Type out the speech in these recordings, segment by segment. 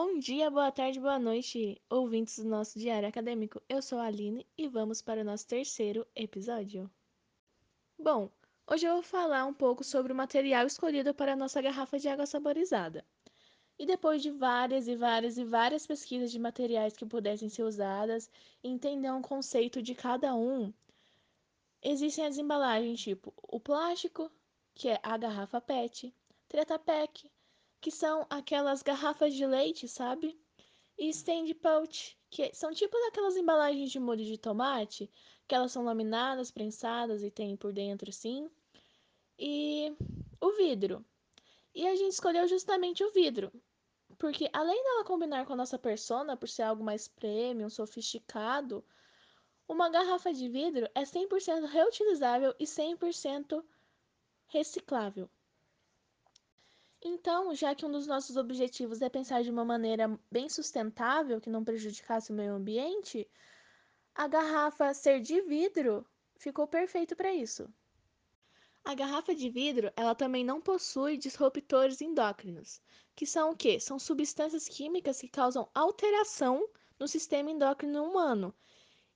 Bom dia, boa tarde, boa noite, ouvintes do nosso Diário Acadêmico. Eu sou a Aline e vamos para o nosso terceiro episódio. Bom, hoje eu vou falar um pouco sobre o material escolhido para a nossa garrafa de água saborizada. E depois de várias e várias e várias pesquisas de materiais que pudessem ser usadas entender um conceito de cada um, existem as embalagens tipo o plástico, que é a garrafa PET, Treta Pak, que são aquelas garrafas de leite, sabe? E stand pouch, que são tipo daquelas embalagens de molho de tomate, que elas são laminadas, prensadas e tem por dentro assim. E o vidro. E a gente escolheu justamente o vidro, porque além dela combinar com a nossa persona por ser algo mais premium, sofisticado, uma garrafa de vidro é 100% reutilizável e 100% reciclável. Então, já que um dos nossos objetivos é pensar de uma maneira bem sustentável, que não prejudicasse o meio ambiente, a garrafa ser de vidro ficou perfeito para isso. A garrafa de vidro, ela também não possui disruptores endócrinos, que são o quê? São substâncias químicas que causam alteração no sistema endócrino humano.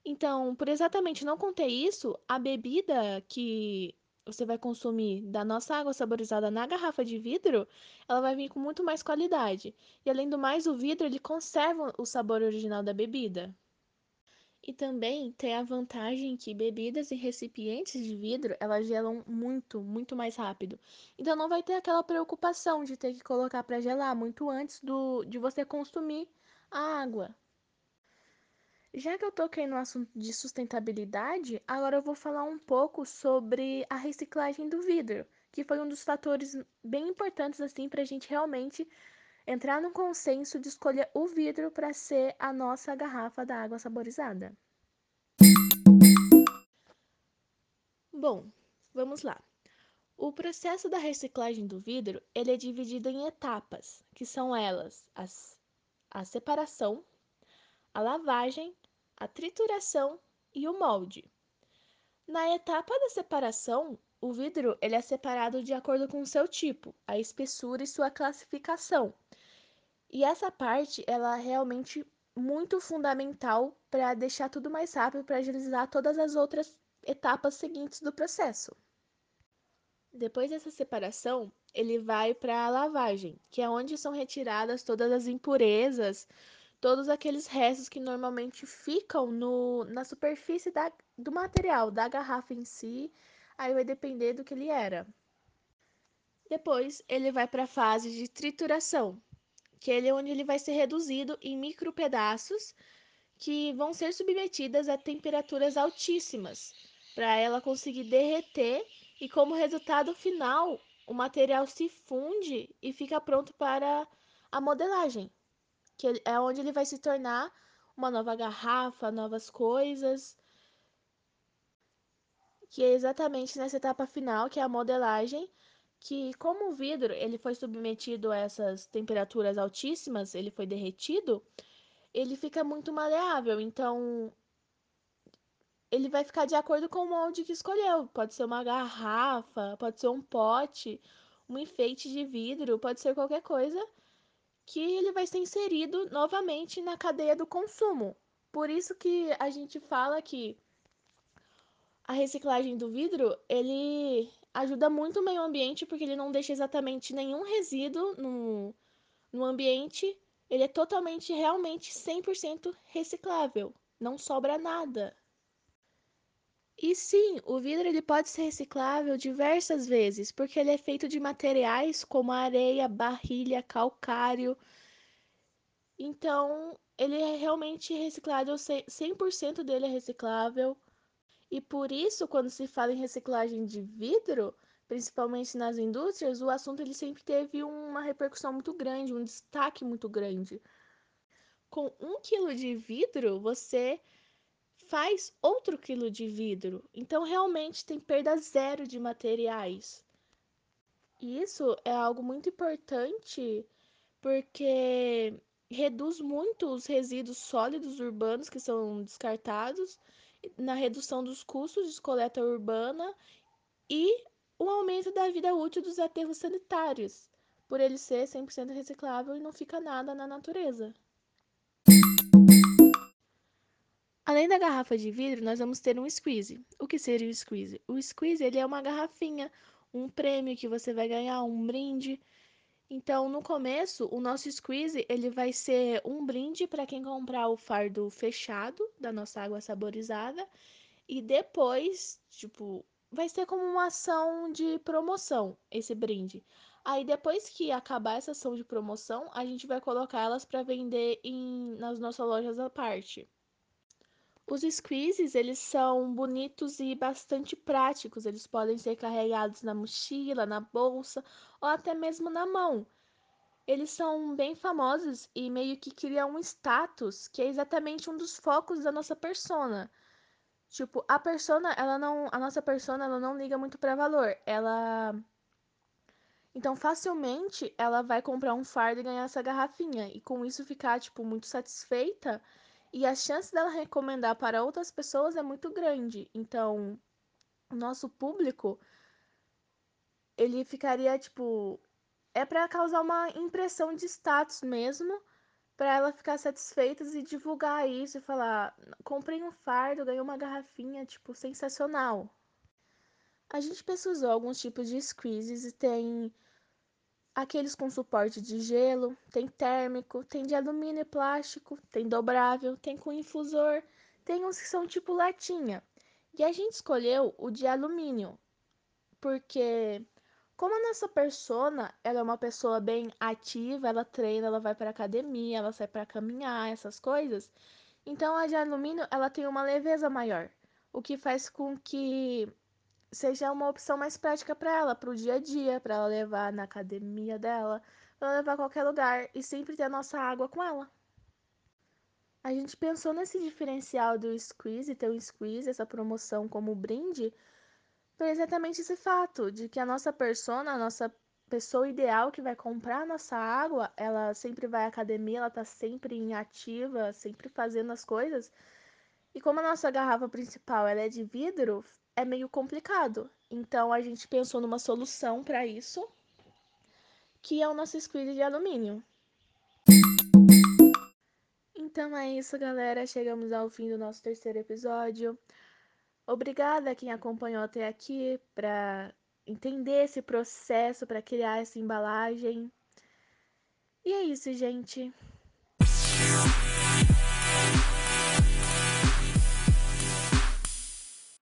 Então, por exatamente não conter isso, a bebida que você vai consumir da nossa água saborizada na garrafa de vidro, ela vai vir com muito mais qualidade. E além do mais, o vidro ele conserva o sabor original da bebida. E também tem a vantagem que bebidas em recipientes de vidro, elas gelam muito, muito mais rápido. Então não vai ter aquela preocupação de ter que colocar para gelar muito antes do de você consumir a água. Já que eu toquei no assunto de sustentabilidade, agora eu vou falar um pouco sobre a reciclagem do vidro, que foi um dos fatores bem importantes assim para a gente realmente entrar no consenso de escolher o vidro para ser a nossa garrafa da água saborizada. Bom, vamos lá. O processo da reciclagem do vidro ele é dividido em etapas, que são elas as, a separação, a lavagem, a trituração e o molde. Na etapa da separação, o vidro ele é separado de acordo com o seu tipo, a espessura e sua classificação. E essa parte ela é realmente muito fundamental para deixar tudo mais rápido para agilizar todas as outras etapas seguintes do processo. Depois dessa separação, ele vai para a lavagem, que é onde são retiradas todas as impurezas, todos aqueles restos que normalmente ficam no, na superfície da, do material, da garrafa em si, aí vai depender do que ele era. Depois ele vai para a fase de trituração, que ele é onde ele vai ser reduzido em micro pedaços que vão ser submetidas a temperaturas altíssimas para ela conseguir derreter e como resultado final o material se funde e fica pronto para a modelagem que é onde ele vai se tornar uma nova garrafa, novas coisas. Que é exatamente nessa etapa final, que é a modelagem, que como o vidro ele foi submetido a essas temperaturas altíssimas, ele foi derretido, ele fica muito maleável. Então, ele vai ficar de acordo com o molde que escolheu. Pode ser uma garrafa, pode ser um pote, um enfeite de vidro, pode ser qualquer coisa que ele vai ser inserido novamente na cadeia do consumo. Por isso que a gente fala que a reciclagem do vidro, ele ajuda muito o meio ambiente porque ele não deixa exatamente nenhum resíduo no, no ambiente. Ele é totalmente, realmente 100% reciclável. Não sobra nada. E sim, o vidro ele pode ser reciclável diversas vezes, porque ele é feito de materiais como areia, barrilha, calcário. Então, ele é realmente reciclável, 100% dele é reciclável. E por isso, quando se fala em reciclagem de vidro, principalmente nas indústrias, o assunto ele sempre teve uma repercussão muito grande, um destaque muito grande. Com um quilo de vidro, você faz outro quilo de vidro. Então, realmente tem perda zero de materiais. E isso é algo muito importante porque reduz muito os resíduos sólidos urbanos que são descartados, na redução dos custos de coleta urbana e o aumento da vida útil dos aterros sanitários, por ele ser 100% reciclável e não fica nada na natureza. Além da garrafa de vidro, nós vamos ter um squeeze. O que seria o squeeze? O squeeze ele é uma garrafinha, um prêmio que você vai ganhar, um brinde. Então, no começo, o nosso squeeze ele vai ser um brinde para quem comprar o fardo fechado da nossa água saborizada e depois, tipo, vai ser como uma ação de promoção esse brinde. Aí depois que acabar essa ação de promoção, a gente vai colocar elas para vender em, nas nossas lojas à parte. Os squeezes, eles são bonitos e bastante práticos. Eles podem ser carregados na mochila, na bolsa ou até mesmo na mão. Eles são bem famosos e meio que criam um status que é exatamente um dos focos da nossa persona. Tipo, a persona, ela não, a nossa persona, ela não liga muito para valor. Ela então, facilmente ela vai comprar um fardo e ganhar essa garrafinha e com isso ficar tipo muito satisfeita e a chance dela recomendar para outras pessoas é muito grande. Então, o nosso público ele ficaria tipo é para causar uma impressão de status mesmo, para ela ficar satisfeita e divulgar isso e falar: "Comprei um fardo, ganhei uma garrafinha, tipo, sensacional". A gente pesquisou alguns tipos de squeezes e tem aqueles com suporte de gelo, tem térmico, tem de alumínio e plástico, tem dobrável, tem com infusor, tem uns que são tipo latinha. E a gente escolheu o de alumínio, porque como a nossa persona, ela é uma pessoa bem ativa, ela treina, ela vai para academia, ela sai para caminhar, essas coisas. Então a de alumínio, ela tem uma leveza maior, o que faz com que seja uma opção mais prática para ela, para o dia a dia, para ela levar na academia dela, para ela levar a qualquer lugar e sempre ter a nossa água com ela. A gente pensou nesse diferencial do squeeze, ter um squeeze, essa promoção como brinde, por exatamente esse fato de que a nossa persona, a nossa pessoa ideal que vai comprar a nossa água, ela sempre vai à academia, ela tá sempre em ativa, sempre fazendo as coisas. E como a nossa garrafa principal ela é de vidro, é meio complicado. Então a gente pensou numa solução para isso, que é o nosso squeeze de alumínio. Então é isso, galera. Chegamos ao fim do nosso terceiro episódio. Obrigada a quem acompanhou até aqui para entender esse processo para criar essa embalagem. E é isso, gente.